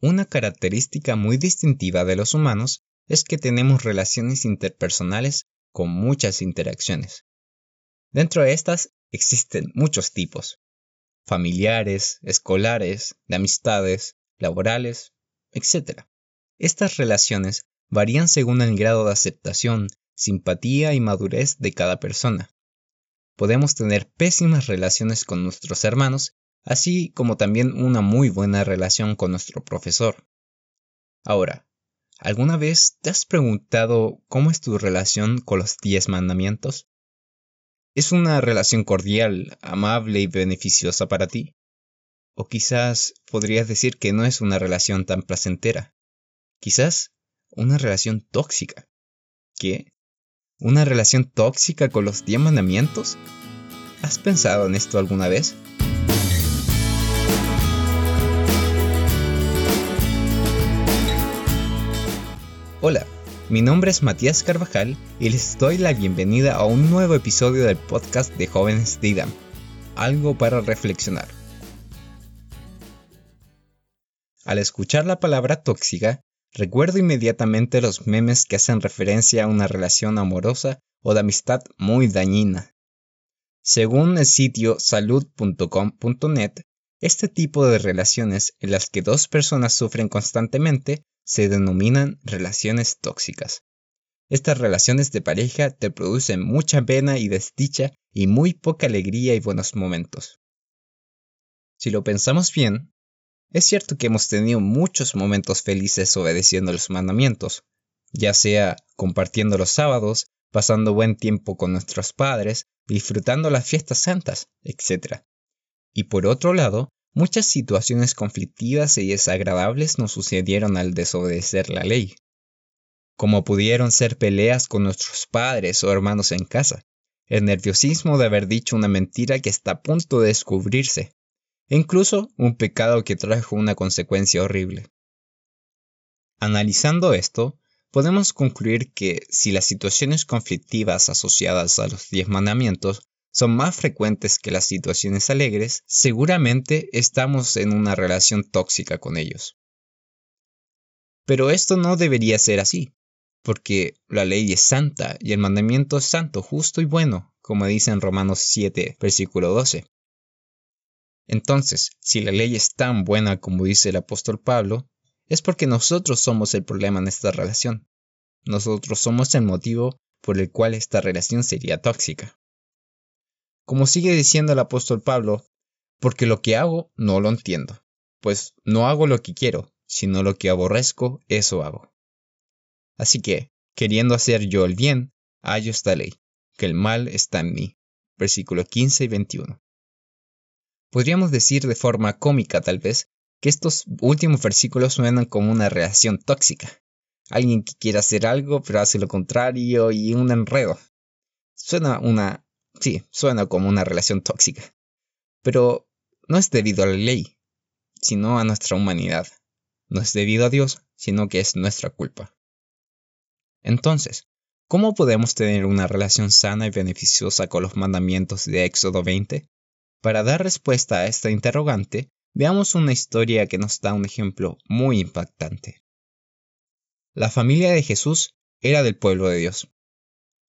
Una característica muy distintiva de los humanos es que tenemos relaciones interpersonales con muchas interacciones. Dentro de estas existen muchos tipos, familiares, escolares, de amistades, laborales, etc. Estas relaciones varían según el grado de aceptación, simpatía y madurez de cada persona. Podemos tener pésimas relaciones con nuestros hermanos, así como también una muy buena relación con nuestro profesor. Ahora, ¿alguna vez te has preguntado cómo es tu relación con los diez mandamientos? ¿Es una relación cordial, amable y beneficiosa para ti? O quizás podrías decir que no es una relación tan placentera. Quizás una relación tóxica. ¿Qué? ¿Una relación tóxica con los diez mandamientos? ¿Has pensado en esto alguna vez? Hola, mi nombre es Matías Carvajal y les doy la bienvenida a un nuevo episodio del podcast de Jóvenes de algo para reflexionar. Al escuchar la palabra tóxica, Recuerdo inmediatamente los memes que hacen referencia a una relación amorosa o de amistad muy dañina. Según el sitio salud.com.net, este tipo de relaciones en las que dos personas sufren constantemente se denominan relaciones tóxicas. Estas relaciones de pareja te producen mucha pena y desdicha y muy poca alegría y buenos momentos. Si lo pensamos bien, es cierto que hemos tenido muchos momentos felices obedeciendo los mandamientos, ya sea compartiendo los sábados, pasando buen tiempo con nuestros padres, disfrutando las fiestas santas, etc. Y por otro lado, muchas situaciones conflictivas y desagradables nos sucedieron al desobedecer la ley, como pudieron ser peleas con nuestros padres o hermanos en casa, el nerviosismo de haber dicho una mentira que está a punto de descubrirse, e incluso un pecado que trajo una consecuencia horrible. Analizando esto, podemos concluir que si las situaciones conflictivas asociadas a los diez mandamientos son más frecuentes que las situaciones alegres, seguramente estamos en una relación tóxica con ellos. Pero esto no debería ser así, porque la ley es santa y el mandamiento es santo, justo y bueno, como dice en Romanos 7, versículo 12. Entonces, si la ley es tan buena como dice el apóstol Pablo, es porque nosotros somos el problema en esta relación. Nosotros somos el motivo por el cual esta relación sería tóxica. Como sigue diciendo el apóstol Pablo, porque lo que hago no lo entiendo, pues no hago lo que quiero, sino lo que aborrezco, eso hago. Así que, queriendo hacer yo el bien, hallo esta ley, que el mal está en mí. Versículo 15 y 21. Podríamos decir de forma cómica tal vez que estos últimos versículos suenan como una relación tóxica. Alguien que quiere hacer algo pero hace lo contrario y un enredo. Suena una... sí, suena como una relación tóxica. Pero no es debido a la ley, sino a nuestra humanidad. No es debido a Dios, sino que es nuestra culpa. Entonces, ¿cómo podemos tener una relación sana y beneficiosa con los mandamientos de Éxodo 20? Para dar respuesta a esta interrogante, veamos una historia que nos da un ejemplo muy impactante. La familia de Jesús era del pueblo de Dios.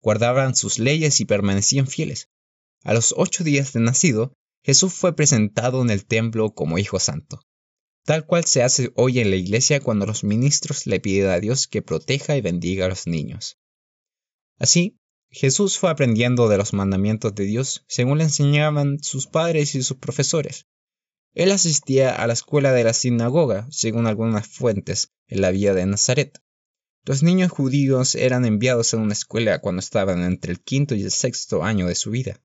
Guardaban sus leyes y permanecían fieles. A los ocho días de nacido, Jesús fue presentado en el templo como Hijo Santo, tal cual se hace hoy en la iglesia cuando los ministros le piden a Dios que proteja y bendiga a los niños. Así, Jesús fue aprendiendo de los mandamientos de Dios según le enseñaban sus padres y sus profesores. Él asistía a la escuela de la sinagoga, según algunas fuentes, en la vía de Nazaret. Los niños judíos eran enviados a una escuela cuando estaban entre el quinto y el sexto año de su vida.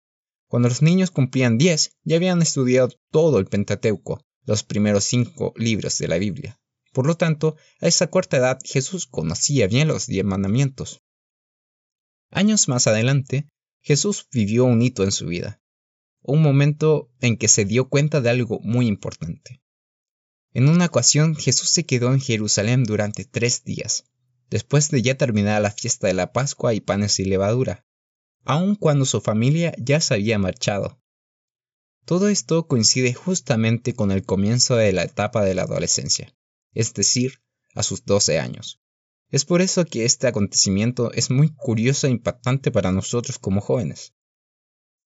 Cuando los niños cumplían diez, ya habían estudiado todo el Pentateuco, los primeros cinco libros de la Biblia. Por lo tanto, a esa corta edad Jesús conocía bien los diez mandamientos. Años más adelante, Jesús vivió un hito en su vida, un momento en que se dio cuenta de algo muy importante. En una ocasión Jesús se quedó en Jerusalén durante tres días, después de ya terminar la fiesta de la Pascua y panes y levadura, aun cuando su familia ya se había marchado. Todo esto coincide justamente con el comienzo de la etapa de la adolescencia, es decir, a sus 12 años. Es por eso que este acontecimiento es muy curioso e impactante para nosotros como jóvenes.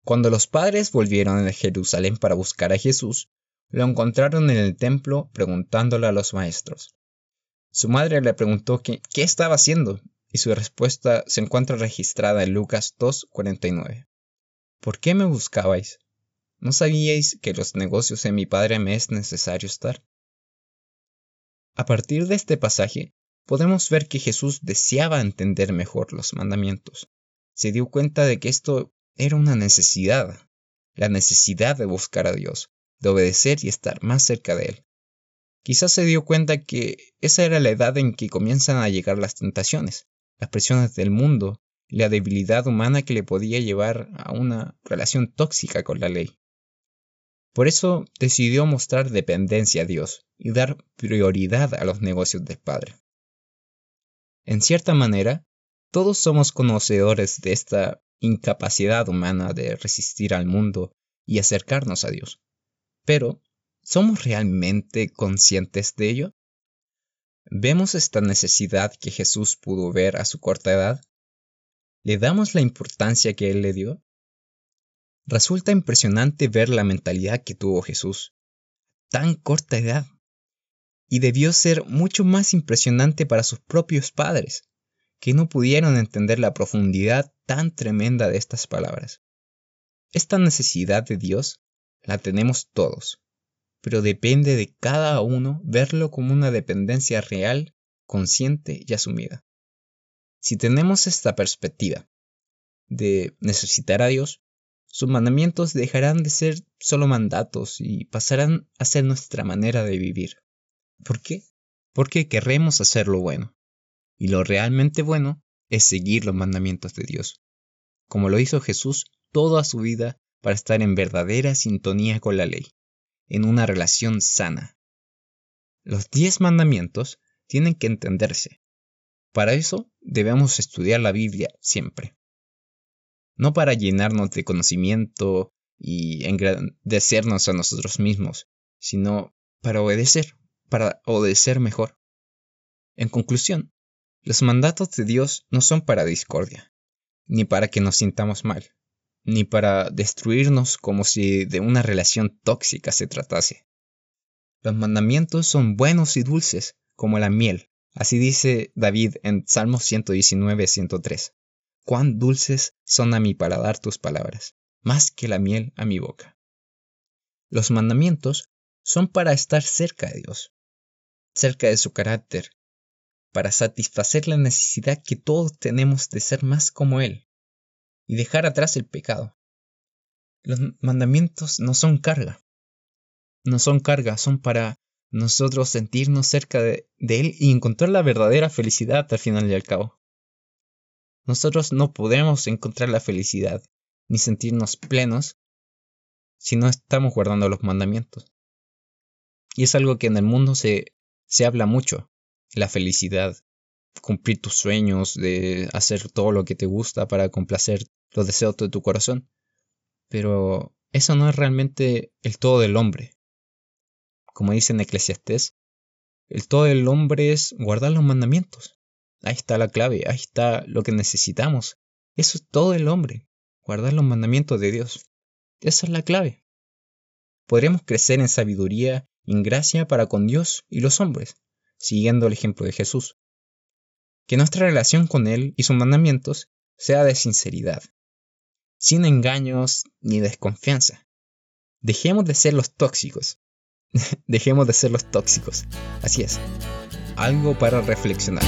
Cuando los padres volvieron a Jerusalén para buscar a Jesús, lo encontraron en el templo preguntándole a los maestros. Su madre le preguntó qué estaba haciendo, y su respuesta se encuentra registrada en Lucas 2.49. ¿Por qué me buscabais? ¿No sabíais que los negocios de mi padre me es necesario estar? A partir de este pasaje, podemos ver que Jesús deseaba entender mejor los mandamientos. Se dio cuenta de que esto era una necesidad, la necesidad de buscar a Dios, de obedecer y estar más cerca de Él. Quizás se dio cuenta que esa era la edad en que comienzan a llegar las tentaciones, las presiones del mundo la debilidad humana que le podía llevar a una relación tóxica con la ley. Por eso decidió mostrar dependencia a Dios y dar prioridad a los negocios del Padre. En cierta manera, todos somos conocedores de esta incapacidad humana de resistir al mundo y acercarnos a Dios. Pero, ¿somos realmente conscientes de ello? ¿Vemos esta necesidad que Jesús pudo ver a su corta edad? ¿Le damos la importancia que Él le dio? Resulta impresionante ver la mentalidad que tuvo Jesús. Tan corta edad y debió ser mucho más impresionante para sus propios padres, que no pudieron entender la profundidad tan tremenda de estas palabras. Esta necesidad de Dios la tenemos todos, pero depende de cada uno verlo como una dependencia real, consciente y asumida. Si tenemos esta perspectiva de necesitar a Dios, sus mandamientos dejarán de ser solo mandatos y pasarán a ser nuestra manera de vivir. ¿Por qué? Porque queremos hacer lo bueno. Y lo realmente bueno es seguir los mandamientos de Dios, como lo hizo Jesús toda su vida para estar en verdadera sintonía con la ley, en una relación sana. Los diez mandamientos tienen que entenderse. Para eso debemos estudiar la Biblia siempre. No para llenarnos de conocimiento y engrandecernos a nosotros mismos, sino para obedecer para obedecer mejor. En conclusión, los mandatos de Dios no son para discordia, ni para que nos sintamos mal, ni para destruirnos como si de una relación tóxica se tratase. Los mandamientos son buenos y dulces, como la miel. Así dice David en Salmos 119, 103. Cuán dulces son a mi paladar tus palabras, más que la miel a mi boca. Los mandamientos son para estar cerca de Dios, cerca de su carácter, para satisfacer la necesidad que todos tenemos de ser más como Él y dejar atrás el pecado. Los mandamientos no son carga, no son carga, son para nosotros sentirnos cerca de, Él y encontrar la verdadera felicidad al final y al cabo. Nosotros no podemos encontrar la felicidad ni sentirnos plenos si no estamos guardando los mandamientos. Y es algo que en el mundo se se habla mucho, la felicidad, cumplir tus sueños, de hacer todo lo que te gusta para complacer los deseos de tu corazón. Pero eso no es realmente el todo del hombre. Como dice en Eclesiastés, el todo del hombre es guardar los mandamientos. Ahí está la clave, ahí está lo que necesitamos. Eso es todo el hombre, guardar los mandamientos de Dios. Esa es la clave. Podremos crecer en sabiduría en gracia para con Dios y los hombres, siguiendo el ejemplo de Jesús. Que nuestra relación con Él y sus mandamientos sea de sinceridad, sin engaños ni desconfianza. Dejemos de ser los tóxicos. Dejemos de ser los tóxicos. Así es. Algo para reflexionar.